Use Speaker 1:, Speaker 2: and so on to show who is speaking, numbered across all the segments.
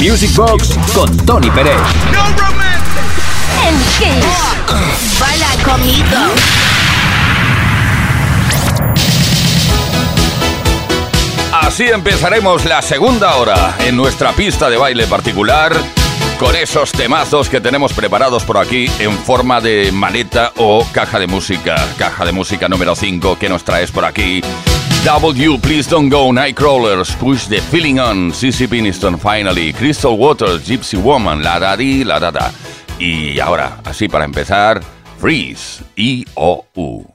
Speaker 1: Music Box con Tony Pérez.
Speaker 2: No
Speaker 3: En Kiss. Baila.
Speaker 4: Así empezaremos la segunda hora en nuestra pista de baile particular con esos temazos que tenemos preparados por aquí en forma de maleta o caja de música. Caja de música número 5 que nos traes por aquí. W, Please Don't Go, Nightcrawlers, Push the Feeling On, CC Piniston, Finally, Crystal Waters, Gypsy Woman, La Da La Da Da. Y ahora, así para empezar, Freeze, I-O-U.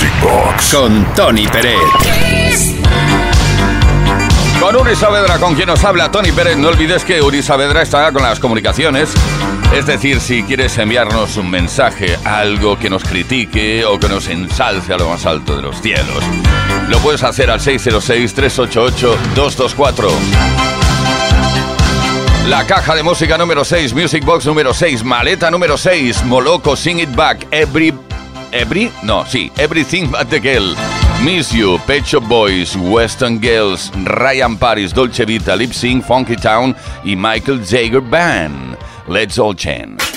Speaker 1: Music Box con Tony Pérez.
Speaker 4: Con Uri Saavedra, con quien nos habla Tony Pérez. No olvides que Uri Saavedra está con las comunicaciones. Es decir, si quieres enviarnos un mensaje, algo que nos critique o que nos ensalce a lo más alto de los cielos, lo puedes hacer al 606-388-224. La caja de música número 6, Music Box número 6, maleta número 6, Moloco Sing It Back, Every... Every? No, sí, Everything But The Girl. Miss You, Pet Shop Boys, Western Girls, Ryan Paris, Dolce Vita, Lip Sync, Funky Town y Michael Jagger Band. Let's all change.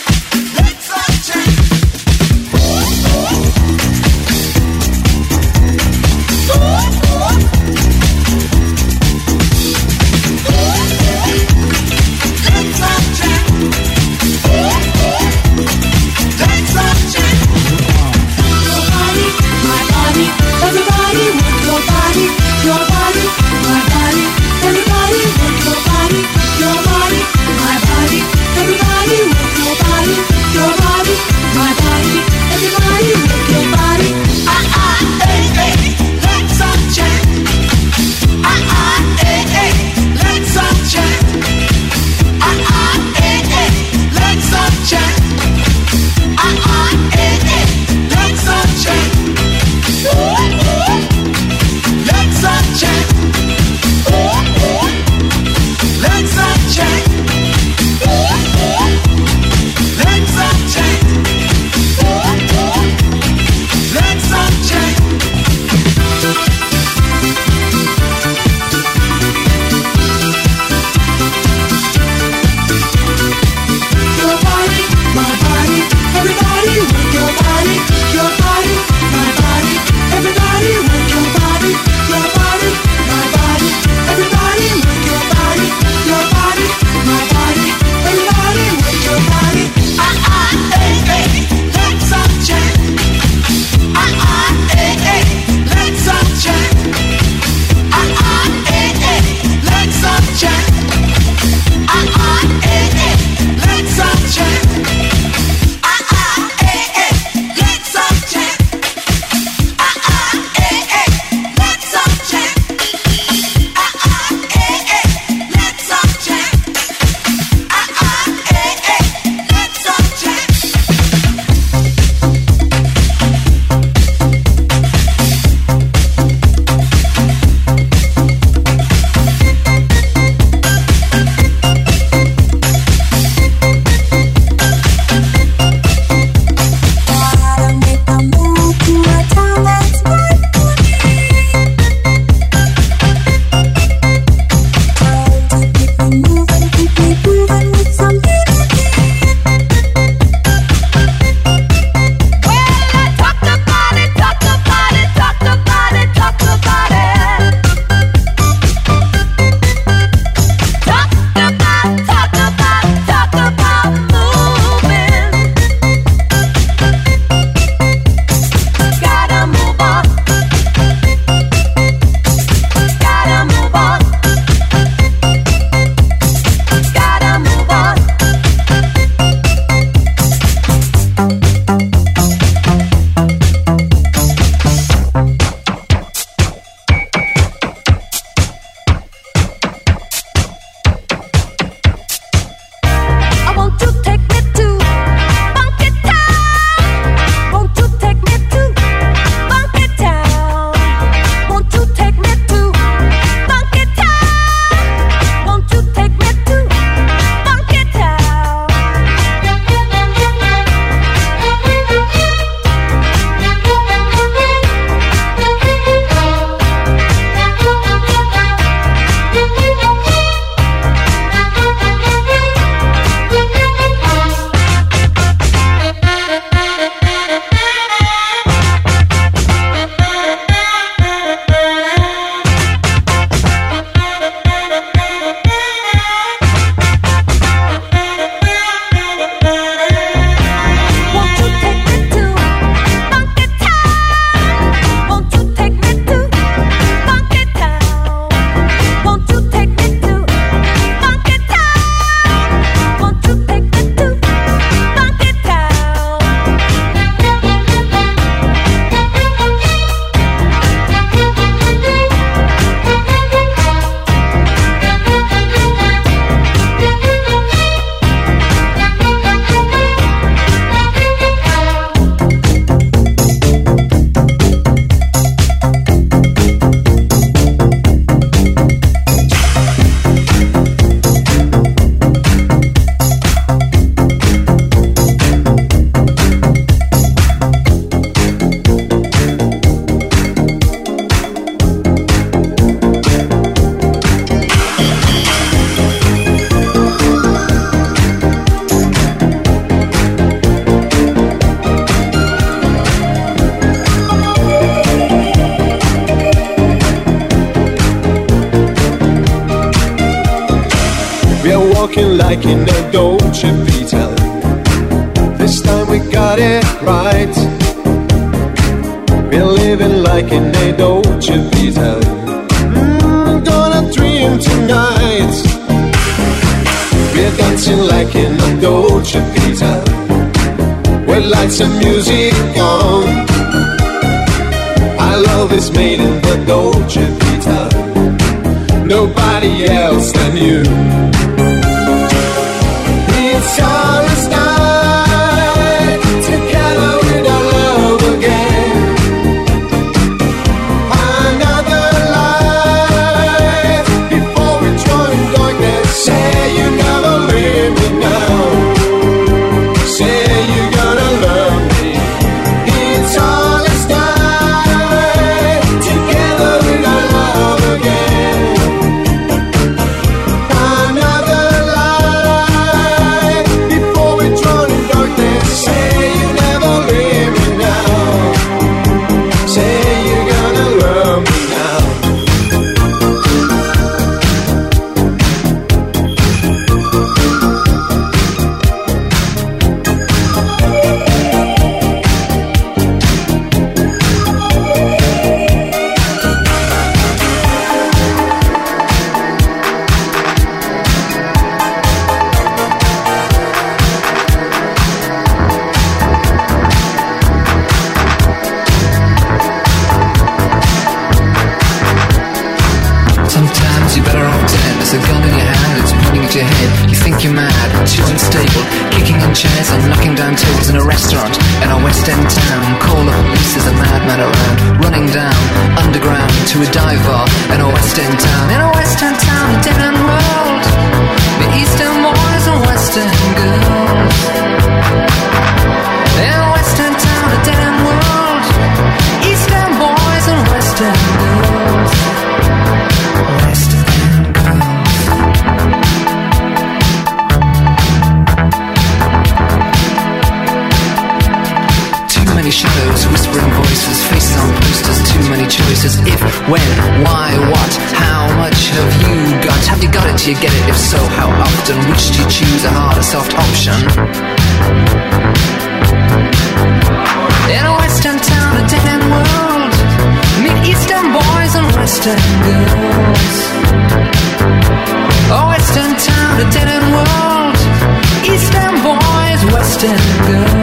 Speaker 5: Why, what, how much have you got? Have you got it? Do you get it? If so, how often? Which do you choose, a hard or soft option? In a western town, a dead end world,
Speaker 3: meet
Speaker 1: eastern boys and
Speaker 3: western
Speaker 1: girls. A western town, a dead end world, eastern boys,
Speaker 4: western girls.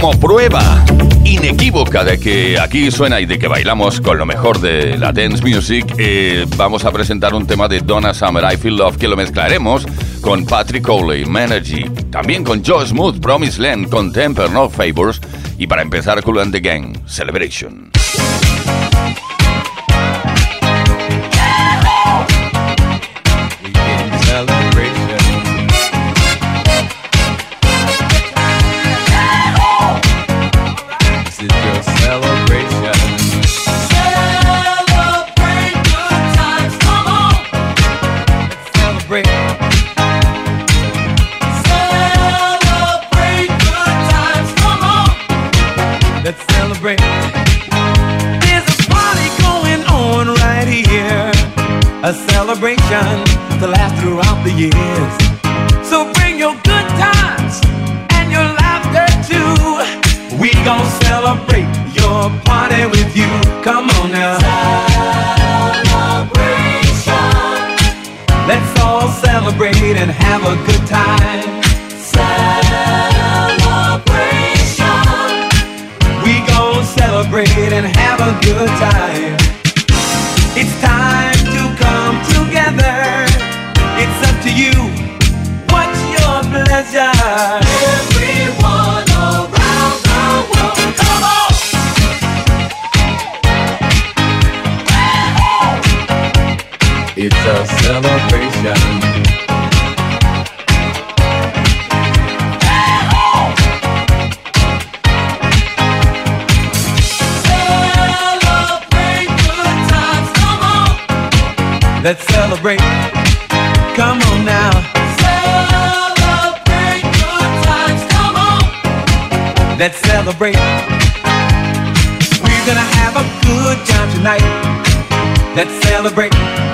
Speaker 4: como prueba inequívoca de que aquí suena y de que bailamos con lo mejor de la dance music, eh, vamos a presentar un tema de Donna Summer, I Feel Love, que lo mezclaremos con Patrick Cowley, Manergy, también con Joe Smooth, Promise Land, con Temper, No Favors y para empezar Cool and the Gang, Celebration.
Speaker 2: celebration. It's a celebration. Let's celebrate. Come on now. Celebrate good times. Come on. Let's celebrate. We're gonna have a good time tonight. Let's celebrate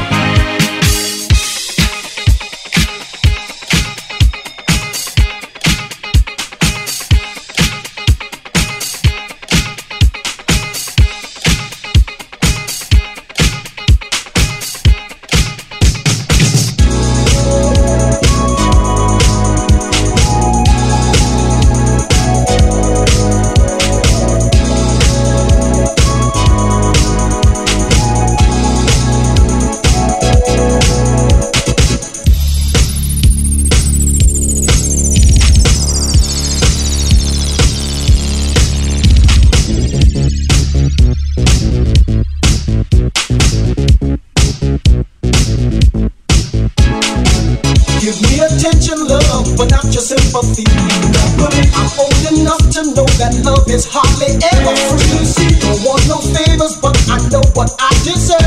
Speaker 6: I'm old enough to know that love is hardly ever free. Don't want no favors, but I know what I deserve.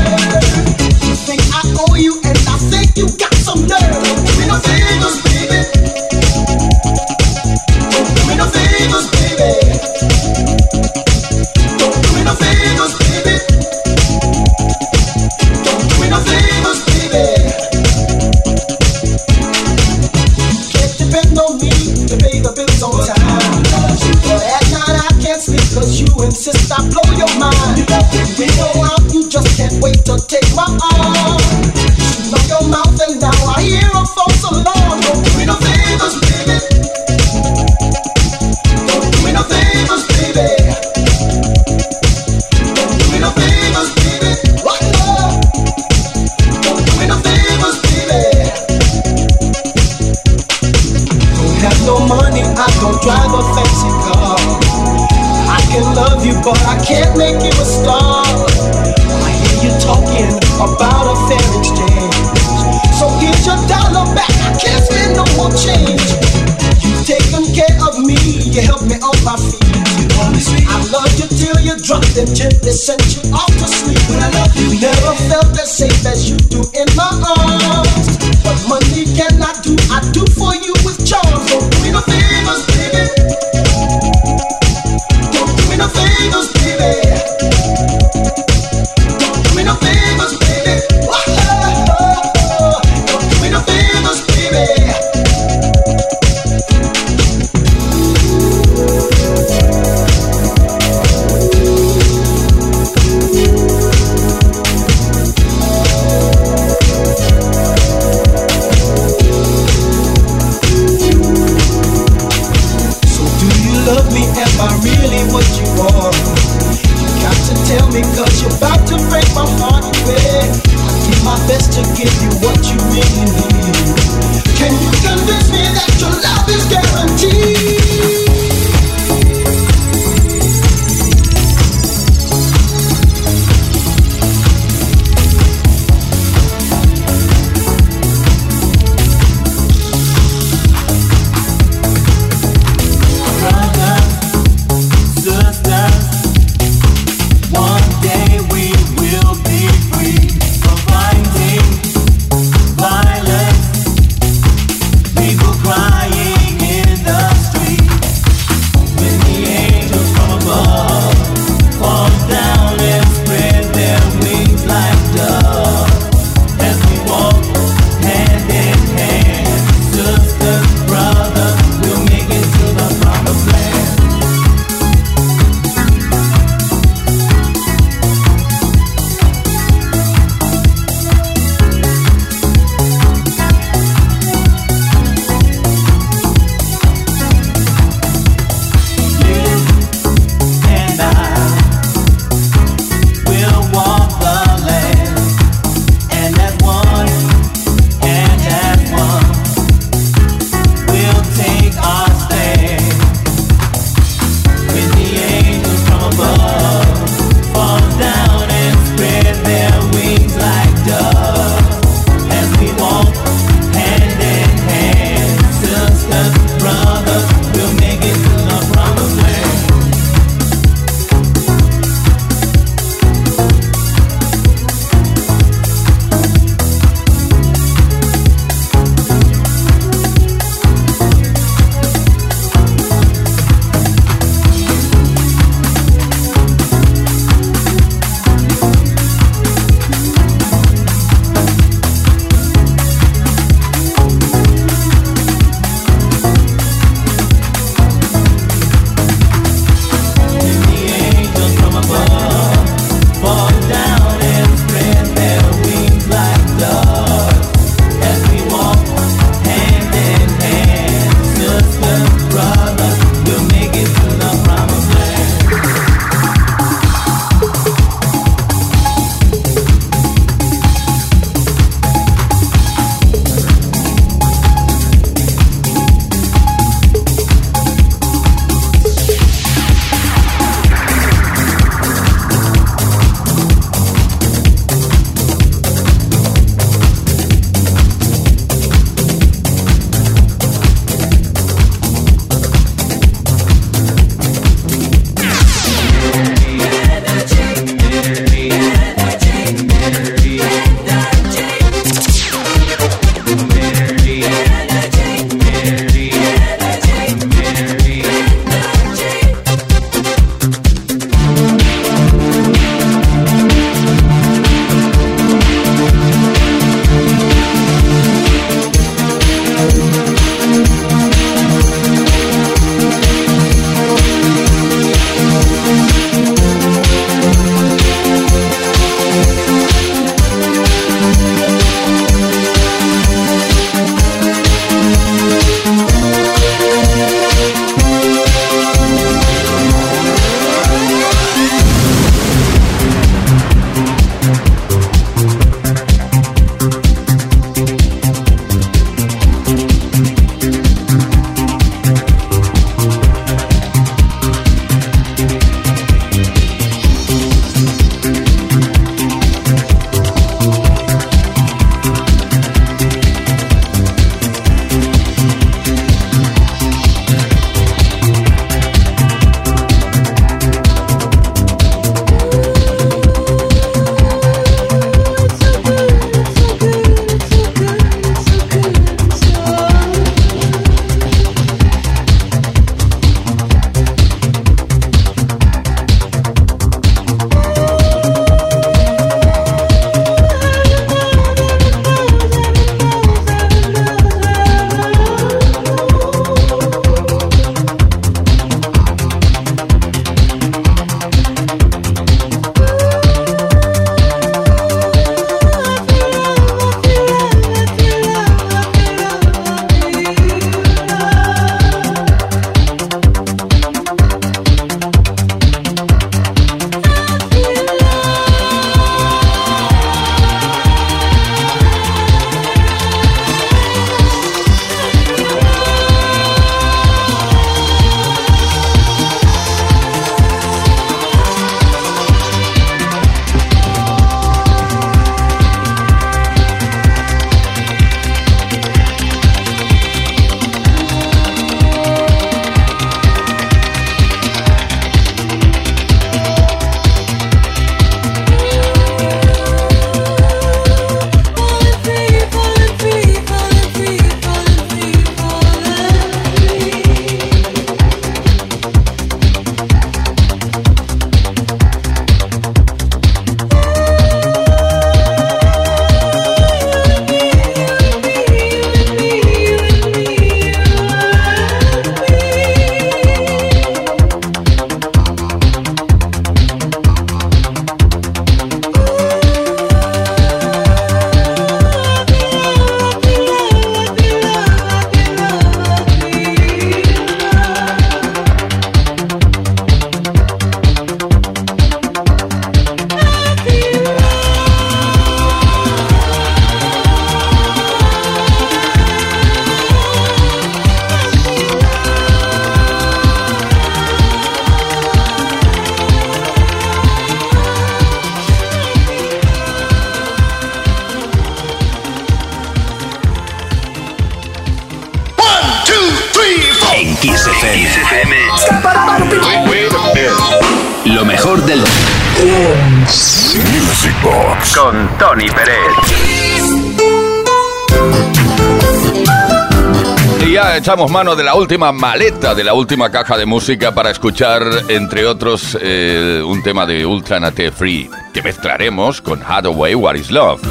Speaker 4: echamos mano de la última maleta, de la última caja de música para escuchar, entre otros, eh, un tema de Ultranate Free, que mezclaremos con Hathaway What Is Love.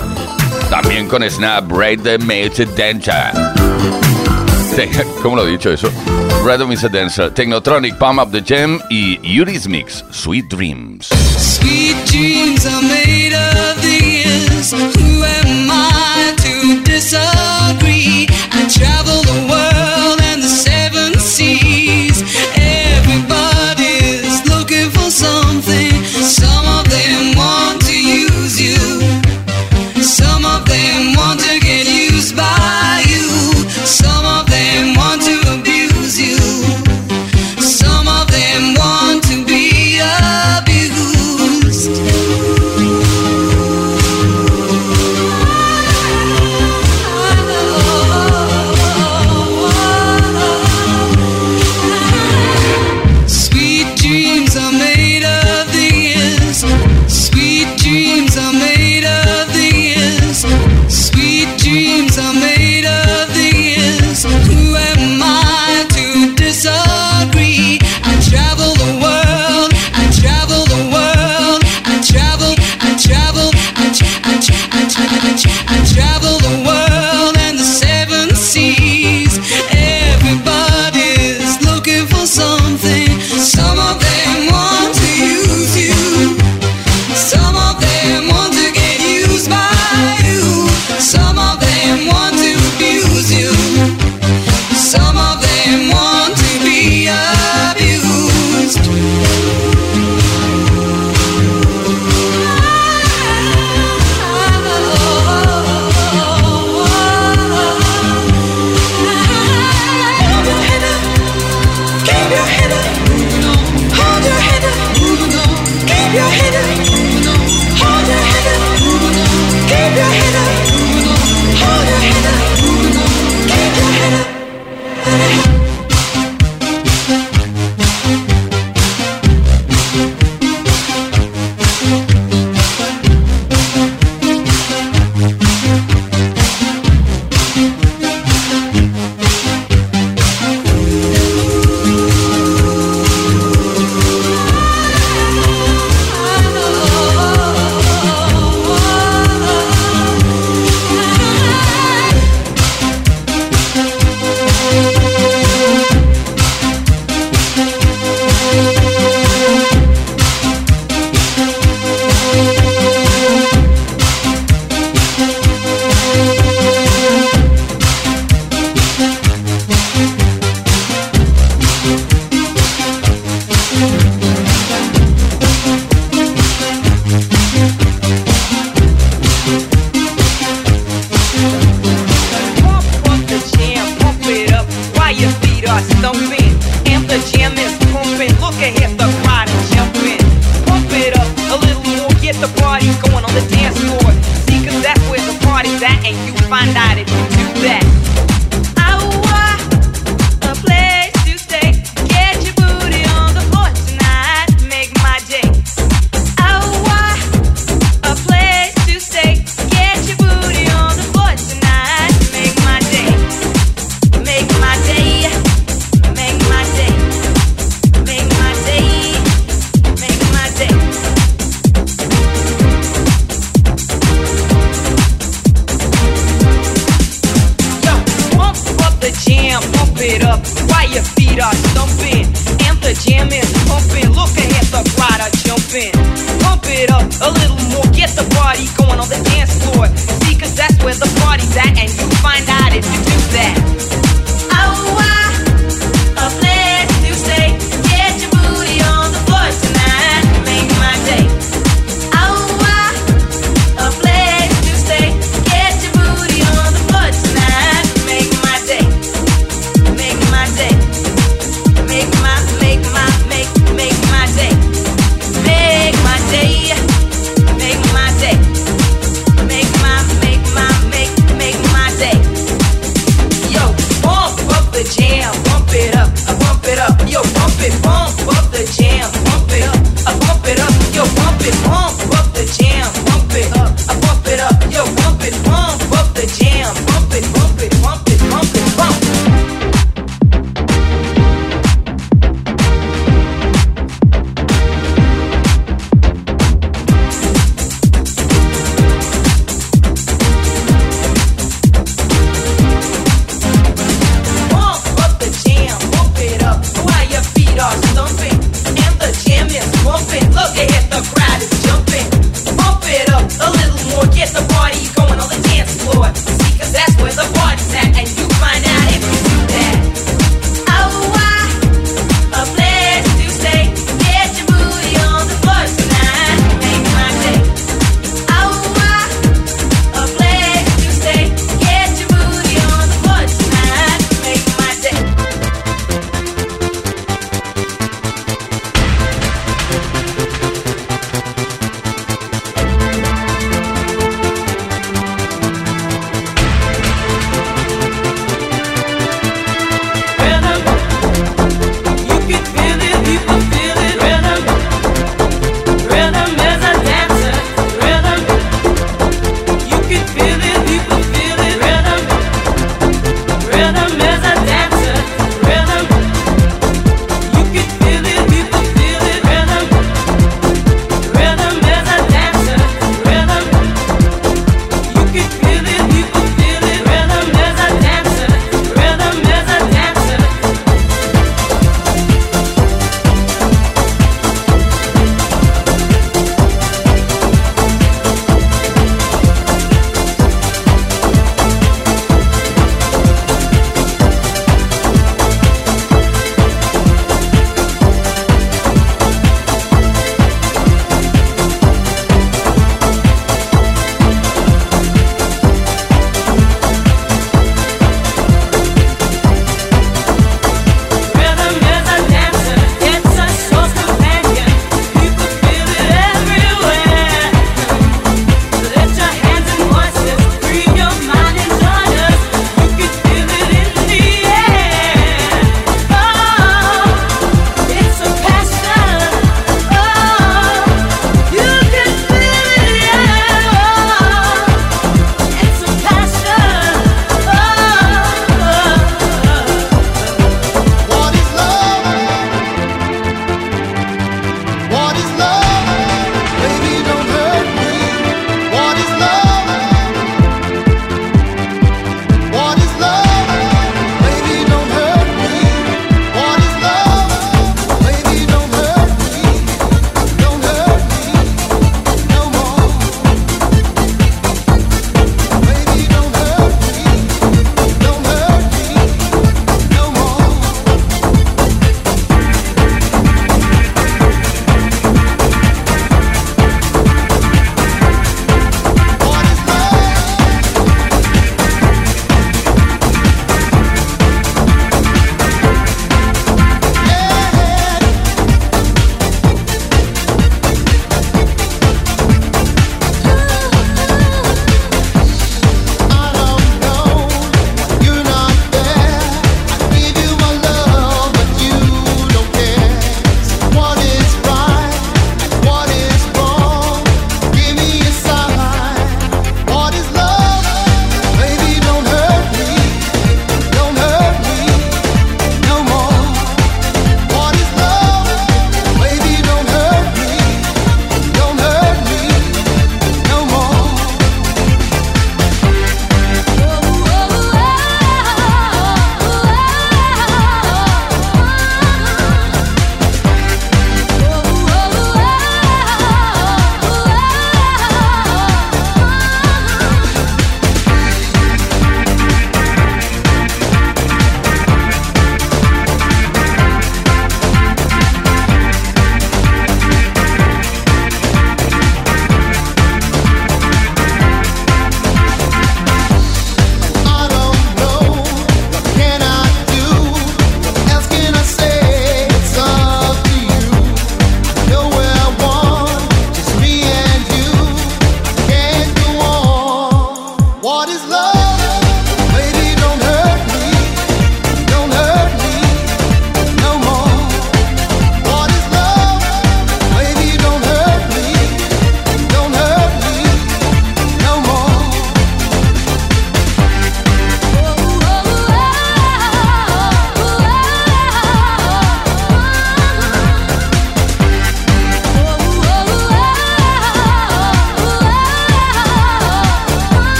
Speaker 4: También con Snap Raid the Mage Dancer. ¿Cómo lo he dicho eso? Rhythm is a Dancer, Technotronic, Palm Up the Jam y Eurismix, Sweet Dreams.
Speaker 7: Sweet dreams are made of. Who am I to?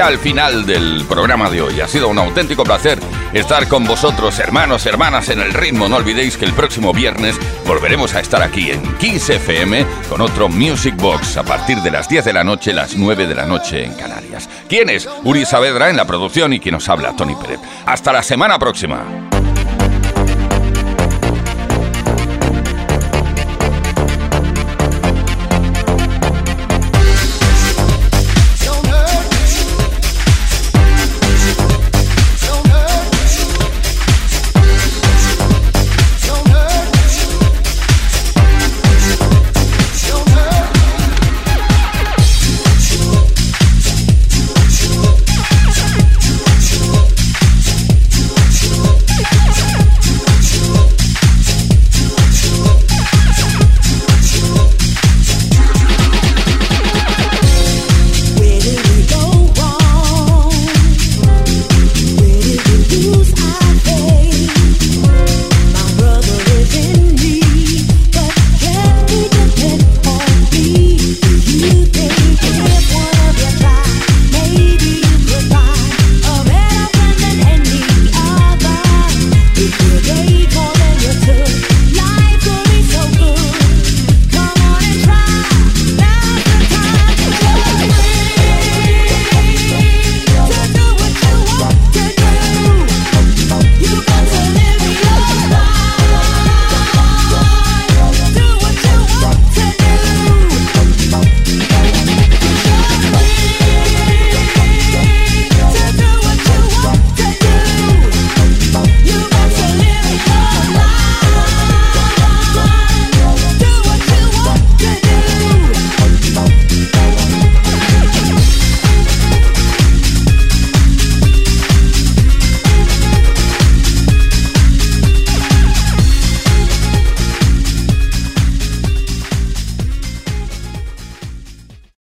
Speaker 4: Al final del programa de hoy. Ha sido un auténtico placer estar con vosotros, hermanos, hermanas, en el ritmo. No olvidéis que el próximo viernes volveremos a estar aquí en Kiss FM con otro Music Box a partir de las 10 de la noche, las 9 de la noche en Canarias. ¿Quién es? Uri Saavedra en la producción y quien nos habla, Tony Pérez. Hasta la semana próxima.